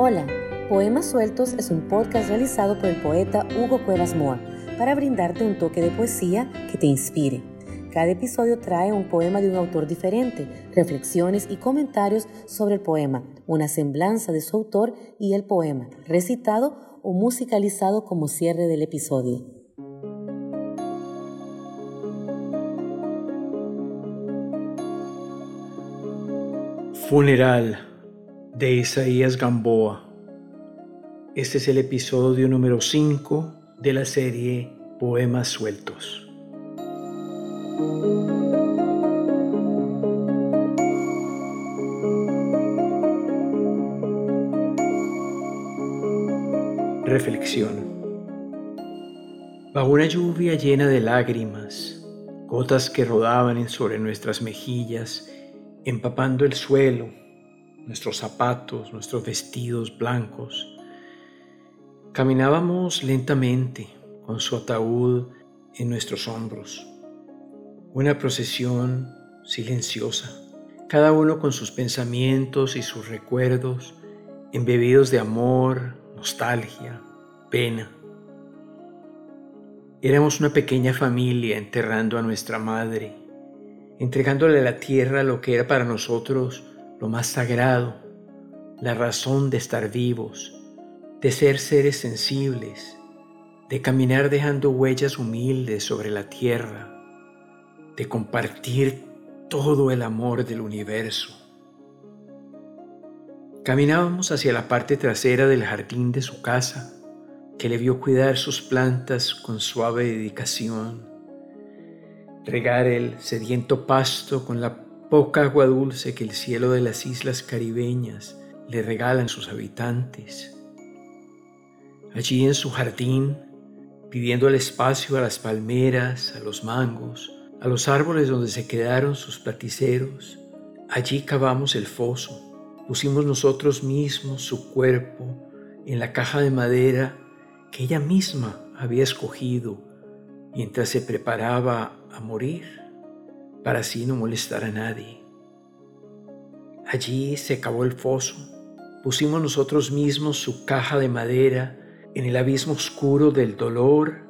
Hola, Poemas Sueltos es un podcast realizado por el poeta Hugo Cuevas Moa para brindarte un toque de poesía que te inspire. Cada episodio trae un poema de un autor diferente, reflexiones y comentarios sobre el poema, una semblanza de su autor y el poema, recitado o musicalizado como cierre del episodio. Funeral de Isaías Gamboa. Este es el episodio número 5 de la serie Poemas Sueltos. Reflexión. Bajo una lluvia llena de lágrimas, gotas que rodaban sobre nuestras mejillas, empapando el suelo, nuestros zapatos, nuestros vestidos blancos, caminábamos lentamente con su ataúd en nuestros hombros. Una procesión silenciosa, cada uno con sus pensamientos y sus recuerdos, embebidos de amor, nostalgia, pena. Éramos una pequeña familia enterrando a nuestra madre, entregándole a la tierra lo que era para nosotros lo más sagrado, la razón de estar vivos, de ser seres sensibles, de caminar dejando huellas humildes sobre la tierra, de compartir todo el amor del universo. Caminábamos hacia la parte trasera del jardín de su casa, que le vio cuidar sus plantas con suave dedicación, regar el sediento pasto con la poca agua dulce que el cielo de las islas caribeñas le regalan sus habitantes. Allí en su jardín, pidiendo el espacio a las palmeras, a los mangos, a los árboles donde se quedaron sus platiceros, allí cavamos el foso, pusimos nosotros mismos su cuerpo en la caja de madera que ella misma había escogido mientras se preparaba a morir para así no molestar a nadie. Allí se cavó el foso, pusimos nosotros mismos su caja de madera en el abismo oscuro del dolor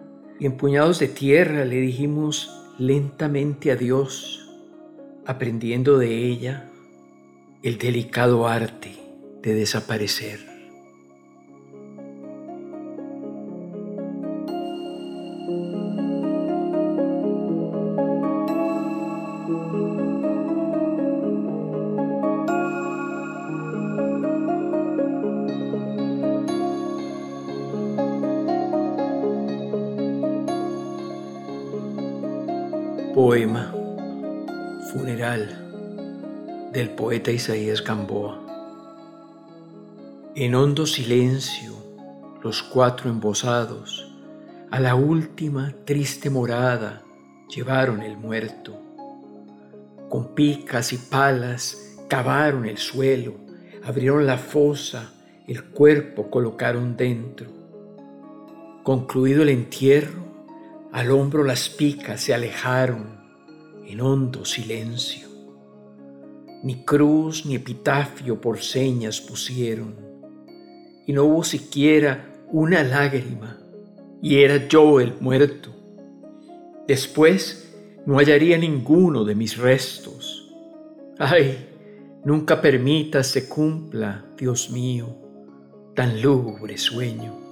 y empuñados de tierra le dijimos lentamente adiós, aprendiendo de ella el delicado arte de desaparecer. Poema Funeral del poeta Isaías Gamboa. En hondo silencio, los cuatro embosados a la última triste morada llevaron el muerto. Con picas y palas cavaron el suelo, abrieron la fosa, el cuerpo colocaron dentro. Concluido el entierro, al hombro las picas se alejaron en hondo silencio. Ni cruz ni epitafio por señas pusieron, y no hubo siquiera una lágrima, y era yo el muerto. Después no hallaría ninguno de mis restos. Ay, nunca permitas se cumpla, Dios mío, tan lúgubre sueño.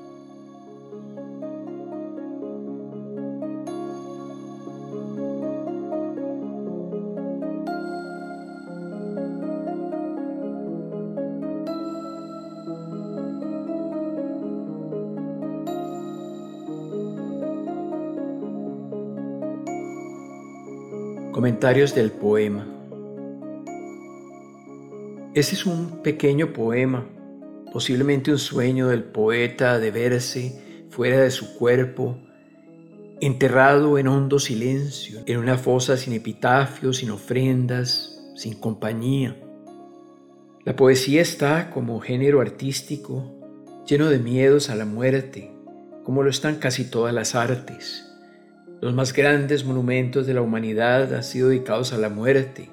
Comentarios del poema. Ese es un pequeño poema, posiblemente un sueño del poeta de verse fuera de su cuerpo, enterrado en hondo silencio, en una fosa sin epitafio, sin ofrendas, sin compañía. La poesía está como género artístico lleno de miedos a la muerte, como lo están casi todas las artes. Los más grandes monumentos de la humanidad han sido dedicados a la muerte,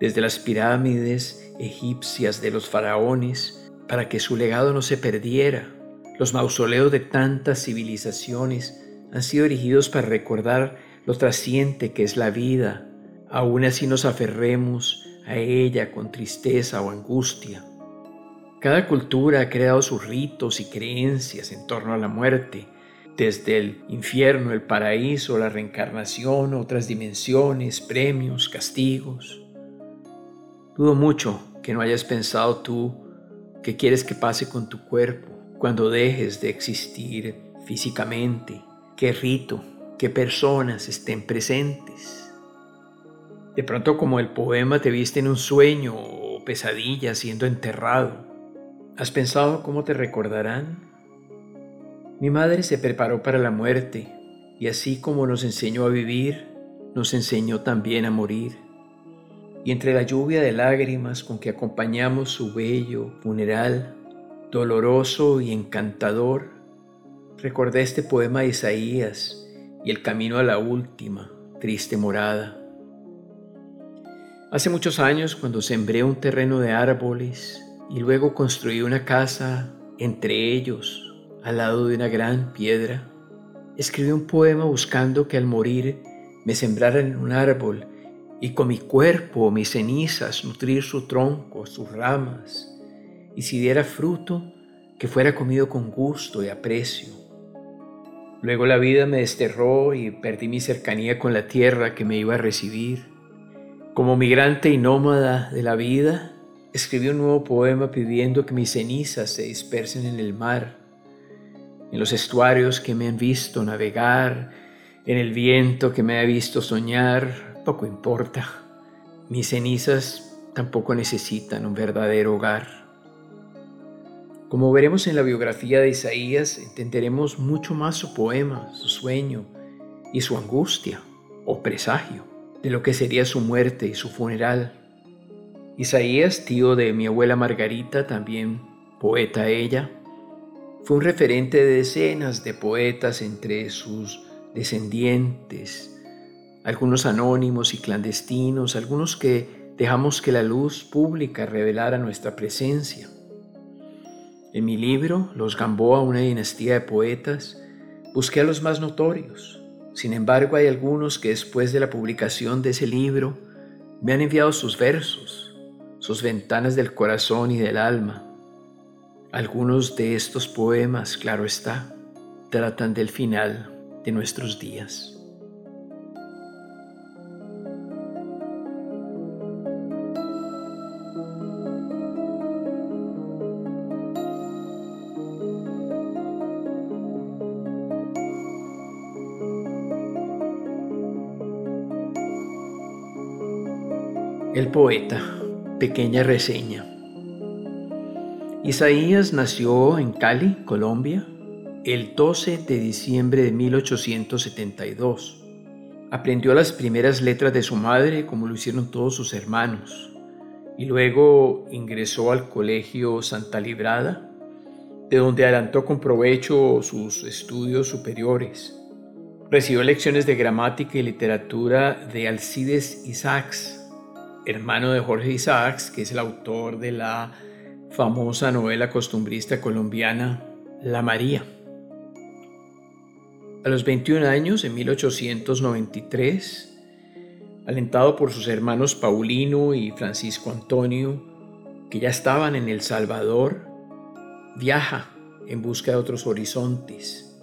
desde las pirámides egipcias de los faraones para que su legado no se perdiera. Los mausoleos de tantas civilizaciones han sido erigidos para recordar lo trasciente que es la vida. Aún así nos aferremos a ella con tristeza o angustia. Cada cultura ha creado sus ritos y creencias en torno a la muerte, desde el infierno, el paraíso, la reencarnación, otras dimensiones, premios, castigos. Dudo mucho que no hayas pensado tú qué quieres que pase con tu cuerpo cuando dejes de existir físicamente, qué rito, qué personas estén presentes. De pronto como el poema te viste en un sueño o pesadilla siendo enterrado. ¿Has pensado cómo te recordarán? Mi madre se preparó para la muerte y así como nos enseñó a vivir, nos enseñó también a morir. Y entre la lluvia de lágrimas con que acompañamos su bello funeral, doloroso y encantador, recordé este poema de Isaías y el camino a la última, triste morada. Hace muchos años, cuando sembré un terreno de árboles y luego construí una casa entre ellos, al lado de una gran piedra, escribí un poema buscando que al morir me sembraran en un árbol y con mi cuerpo o mis cenizas nutrir su tronco, sus ramas, y si diera fruto, que fuera comido con gusto y aprecio. Luego la vida me desterró y perdí mi cercanía con la tierra que me iba a recibir. Como migrante y nómada de la vida, escribí un nuevo poema pidiendo que mis cenizas se dispersen en el mar, en los estuarios que me han visto navegar, en el viento que me ha visto soñar, poco importa. Mis cenizas tampoco necesitan un verdadero hogar. Como veremos en la biografía de Isaías, entenderemos mucho más su poema, su sueño y su angustia o presagio de lo que sería su muerte y su funeral. Isaías, tío de mi abuela Margarita, también poeta ella, fue un referente de decenas de poetas entre sus descendientes, algunos anónimos y clandestinos, algunos que dejamos que la luz pública revelara nuestra presencia. En mi libro, Los Gamboa, una dinastía de poetas, busqué a los más notorios, sin embargo, hay algunos que después de la publicación de ese libro me han enviado sus versos, sus ventanas del corazón y del alma. Algunos de estos poemas, claro está, tratan del final de nuestros días. El poeta, pequeña reseña. Isaías nació en Cali, Colombia, el 12 de diciembre de 1872. Aprendió las primeras letras de su madre como lo hicieron todos sus hermanos y luego ingresó al Colegio Santa Librada, de donde adelantó con provecho sus estudios superiores. Recibió lecciones de gramática y literatura de Alcides Isaacs, hermano de Jorge Isaacs, que es el autor de la famosa novela costumbrista colombiana La María. A los 21 años, en 1893, alentado por sus hermanos Paulino y Francisco Antonio, que ya estaban en El Salvador, viaja en busca de otros horizontes.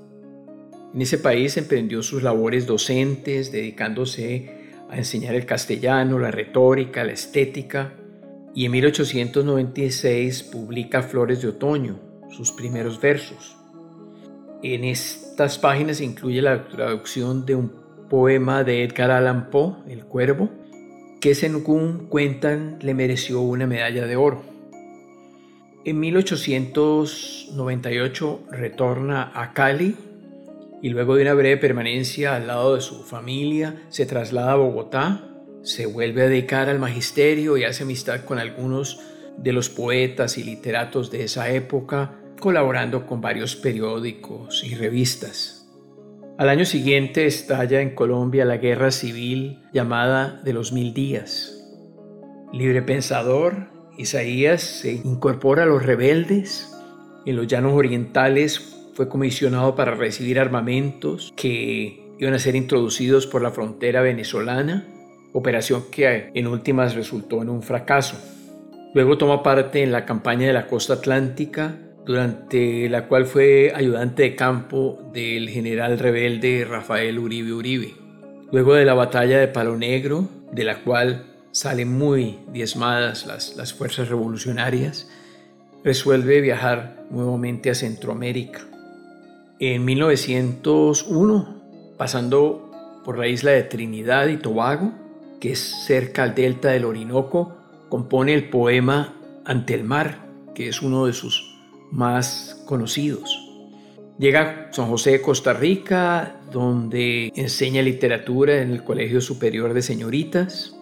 En ese país emprendió sus labores docentes, dedicándose a enseñar el castellano, la retórica, la estética, y en 1896 publica Flores de Otoño, sus primeros versos. En estas páginas incluye la traducción de un poema de Edgar Allan Poe, El Cuervo, que según cuentan le mereció una medalla de oro. En 1898 retorna a Cali y luego de una breve permanencia al lado de su familia se traslada a Bogotá, se vuelve a dedicar al magisterio y hace amistad con algunos de los poetas y literatos de esa época, colaborando con varios periódicos y revistas. Al año siguiente estalla en Colombia la guerra civil llamada de los mil días. Libre pensador Isaías se incorpora a los rebeldes. En los llanos orientales fue comisionado para recibir armamentos que iban a ser introducidos por la frontera venezolana, operación que en últimas resultó en un fracaso. Luego toma parte en la campaña de la costa atlántica, durante la cual fue ayudante de campo del general rebelde Rafael Uribe Uribe. Luego de la batalla de Palo Negro, de la cual salen muy diezmadas las, las fuerzas revolucionarias, resuelve viajar nuevamente a Centroamérica. En 1901, pasando por la isla de Trinidad y Tobago, que es cerca al delta del Orinoco, compone el poema Ante el mar, que es uno de sus más conocidos. Llega a San José de Costa Rica, donde enseña literatura en el Colegio Superior de Señoritas,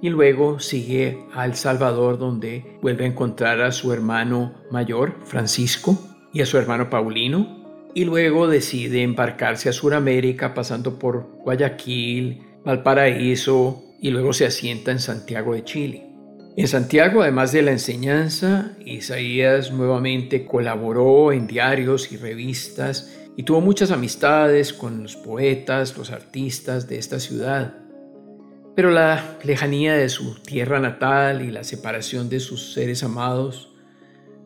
y luego sigue a El Salvador donde vuelve a encontrar a su hermano mayor, Francisco, y a su hermano Paulino, y luego decide embarcarse a Sudamérica pasando por Guayaquil, Valparaíso y luego se asienta en Santiago de Chile. En Santiago, además de la enseñanza, Isaías nuevamente colaboró en diarios y revistas y tuvo muchas amistades con los poetas, los artistas de esta ciudad. Pero la lejanía de su tierra natal y la separación de sus seres amados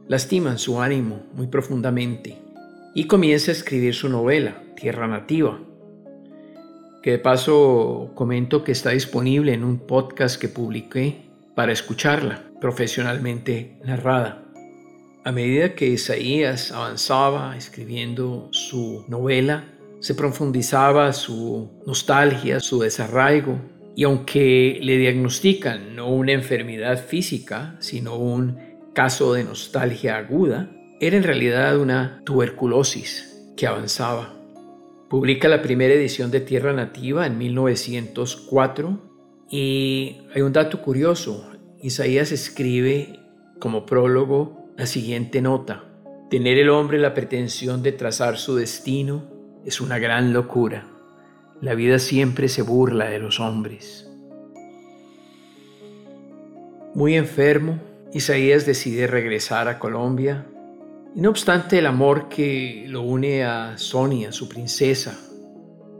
lastiman su ánimo muy profundamente y comienza a escribir su novela, Tierra Nativa, que de paso comento que está disponible en un podcast que publiqué para escucharla profesionalmente narrada. A medida que Isaías avanzaba escribiendo su novela, se profundizaba su nostalgia, su desarraigo, y aunque le diagnostican no una enfermedad física, sino un caso de nostalgia aguda, era en realidad una tuberculosis que avanzaba. Publica la primera edición de Tierra Nativa en 1904 y hay un dato curioso. Isaías escribe como prólogo la siguiente nota. Tener el hombre la pretensión de trazar su destino es una gran locura. La vida siempre se burla de los hombres. Muy enfermo, Isaías decide regresar a Colombia y no obstante el amor que lo une a Sonia, su princesa,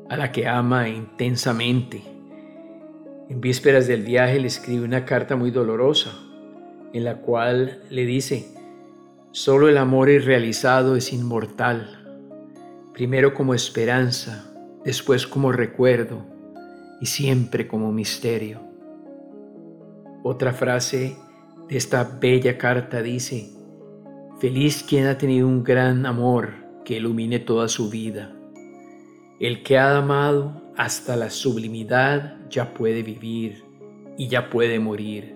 a la que ama intensamente, en vísperas del viaje le escribe una carta muy dolorosa en la cual le dice, solo el amor irrealizado es inmortal, primero como esperanza, después como recuerdo y siempre como misterio. Otra frase de esta bella carta dice, feliz quien ha tenido un gran amor que ilumine toda su vida. El que ha amado hasta la sublimidad ya puede vivir y ya puede morir.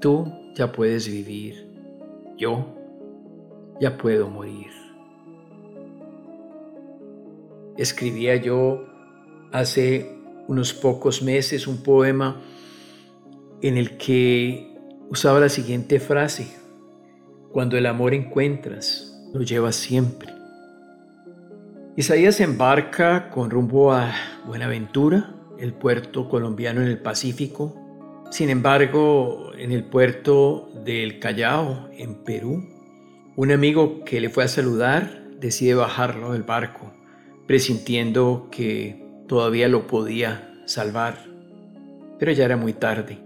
Tú ya puedes vivir. Yo ya puedo morir escribía yo hace unos pocos meses un poema en el que usaba la siguiente frase, cuando el amor encuentras, lo llevas siempre. Isaías embarca con rumbo a Buenaventura, el puerto colombiano en el Pacífico. Sin embargo, en el puerto del Callao, en Perú, un amigo que le fue a saludar decide bajarlo del barco presintiendo que todavía lo podía salvar. Pero ya era muy tarde.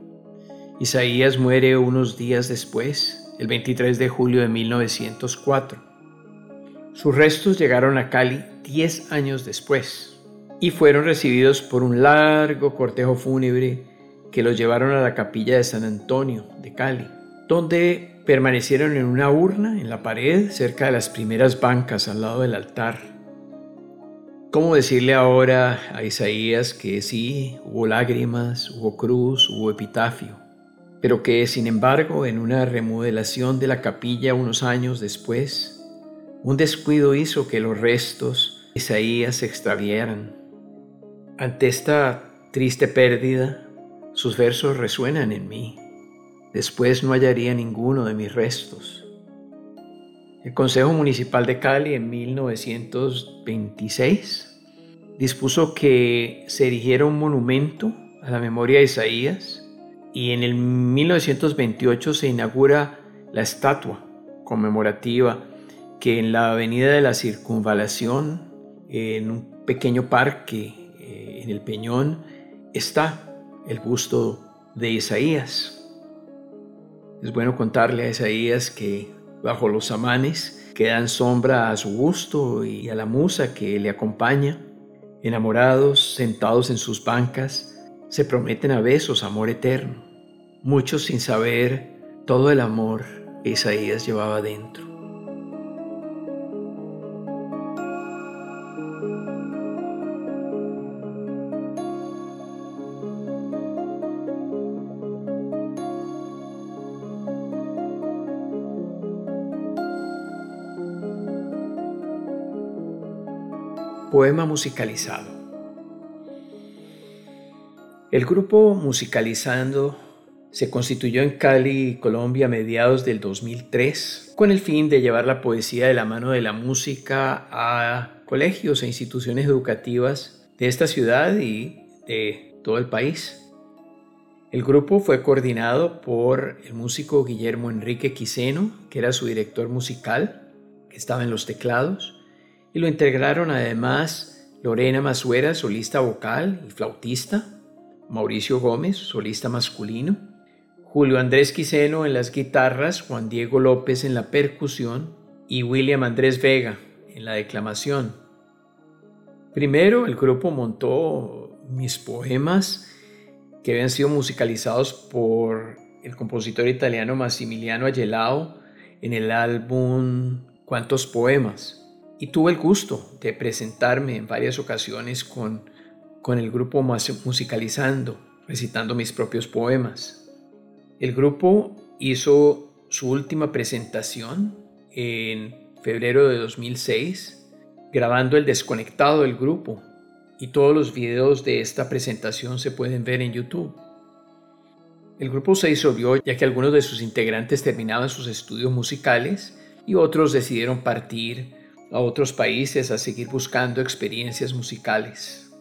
Isaías muere unos días después, el 23 de julio de 1904. Sus restos llegaron a Cali 10 años después y fueron recibidos por un largo cortejo fúnebre que los llevaron a la capilla de San Antonio de Cali, donde permanecieron en una urna en la pared cerca de las primeras bancas al lado del altar. ¿Cómo decirle ahora a Isaías que sí, hubo lágrimas, hubo cruz, hubo epitafio, pero que sin embargo en una remodelación de la capilla unos años después, un descuido hizo que los restos de Isaías se extraviaran? Ante esta triste pérdida, sus versos resuenan en mí. Después no hallaría ninguno de mis restos. El Consejo Municipal de Cali en 1926 dispuso que se erigiera un monumento a la memoria de Isaías y en el 1928 se inaugura la estatua conmemorativa que en la avenida de la Circunvalación, en un pequeño parque eh, en el Peñón, está el busto de Isaías. Es bueno contarle a Isaías que bajo los amanes quedan sombra a su gusto y a la musa que le acompaña. Enamorados, sentados en sus bancas, se prometen a besos amor eterno, muchos sin saber todo el amor que Isaías llevaba dentro. Poema musicalizado. El grupo Musicalizando se constituyó en Cali, Colombia, a mediados del 2003, con el fin de llevar la poesía de la mano de la música a colegios e instituciones educativas de esta ciudad y de todo el país. El grupo fue coordinado por el músico Guillermo Enrique Quiseno, que era su director musical, que estaba en los teclados, y lo integraron además Lorena Masuera, solista vocal y flautista, Mauricio Gómez, solista masculino, Julio Andrés Quiseno en las guitarras, Juan Diego López en la percusión y William Andrés Vega en la declamación. Primero el grupo montó mis poemas que habían sido musicalizados por el compositor italiano Massimiliano Agelao en el álbum Cuántos Poemas y tuve el gusto de presentarme en varias ocasiones con, con el grupo musicalizando, recitando mis propios poemas. El grupo hizo su última presentación en febrero de 2006, grabando el desconectado del grupo, y todos los videos de esta presentación se pueden ver en YouTube. El grupo se disolvió ya que algunos de sus integrantes terminaban sus estudios musicales y otros decidieron partir a otros países a seguir buscando experiencias musicales.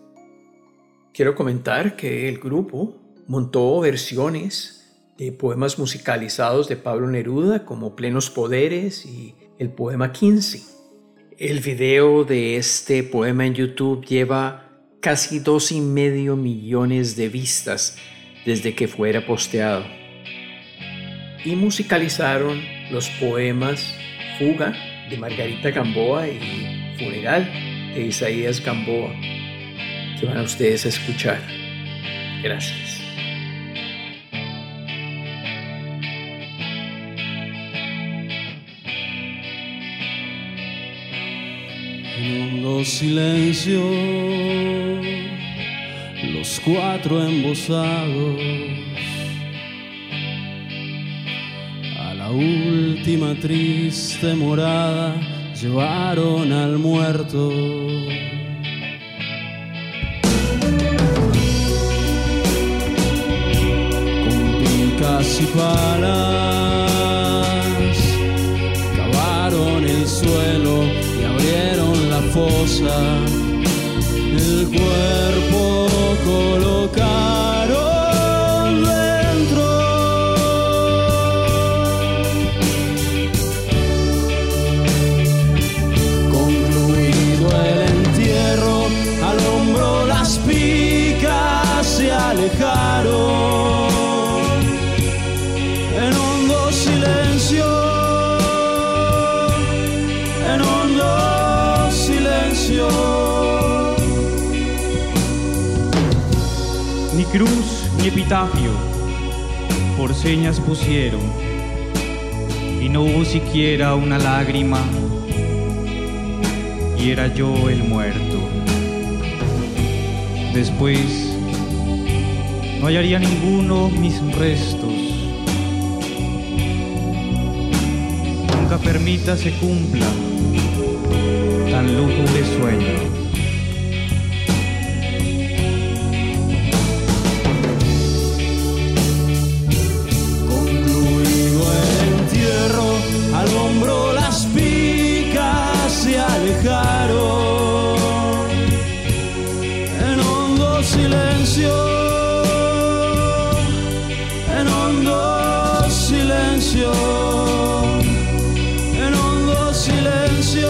Quiero comentar que el grupo montó versiones de poemas musicalizados de Pablo Neruda como Plenos Poderes y el poema 15. El video de este poema en YouTube lleva casi dos y medio millones de vistas desde que fuera posteado. Y musicalizaron los poemas Fuga de Margarita Gamboa y Funeral de Isaías Gamboa, que van a ustedes a escuchar. Gracias. Hondo silencio, los cuatro embosados la última triste morada llevaron al muerto. Con picas y palas cavaron el suelo fosa. El cuerpo colocaron cruz ni epitafio, por señas pusieron, y no hubo siquiera una lágrima, y era yo el muerto. Después, no hallaría ninguno mis restos. Nunca permita se cumpla tan lúgubre sueño. silencio, en hondo silencio, en hondo silencio,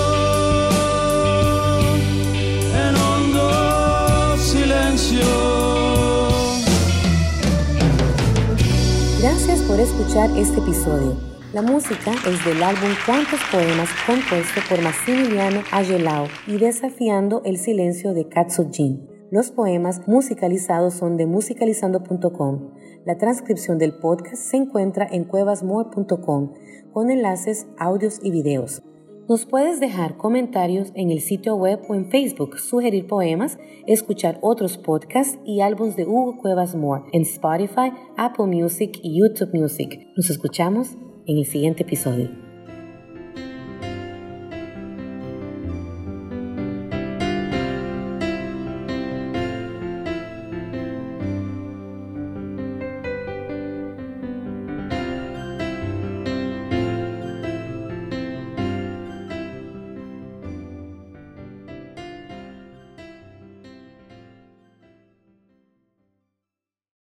en hondo silencio. Gracias por escuchar este episodio. La música es del álbum Cuántos Poemas compuesto por Massimiliano Agelao y Desafiando el Silencio de Katsujin. Los poemas musicalizados son de musicalizando.com. La transcripción del podcast se encuentra en cuevasmore.com con enlaces, audios y videos. Nos puedes dejar comentarios en el sitio web o en Facebook, sugerir poemas, escuchar otros podcasts y álbumes de Hugo Cuevas Moore en Spotify, Apple Music y YouTube Music. Nos escuchamos en el siguiente episodio.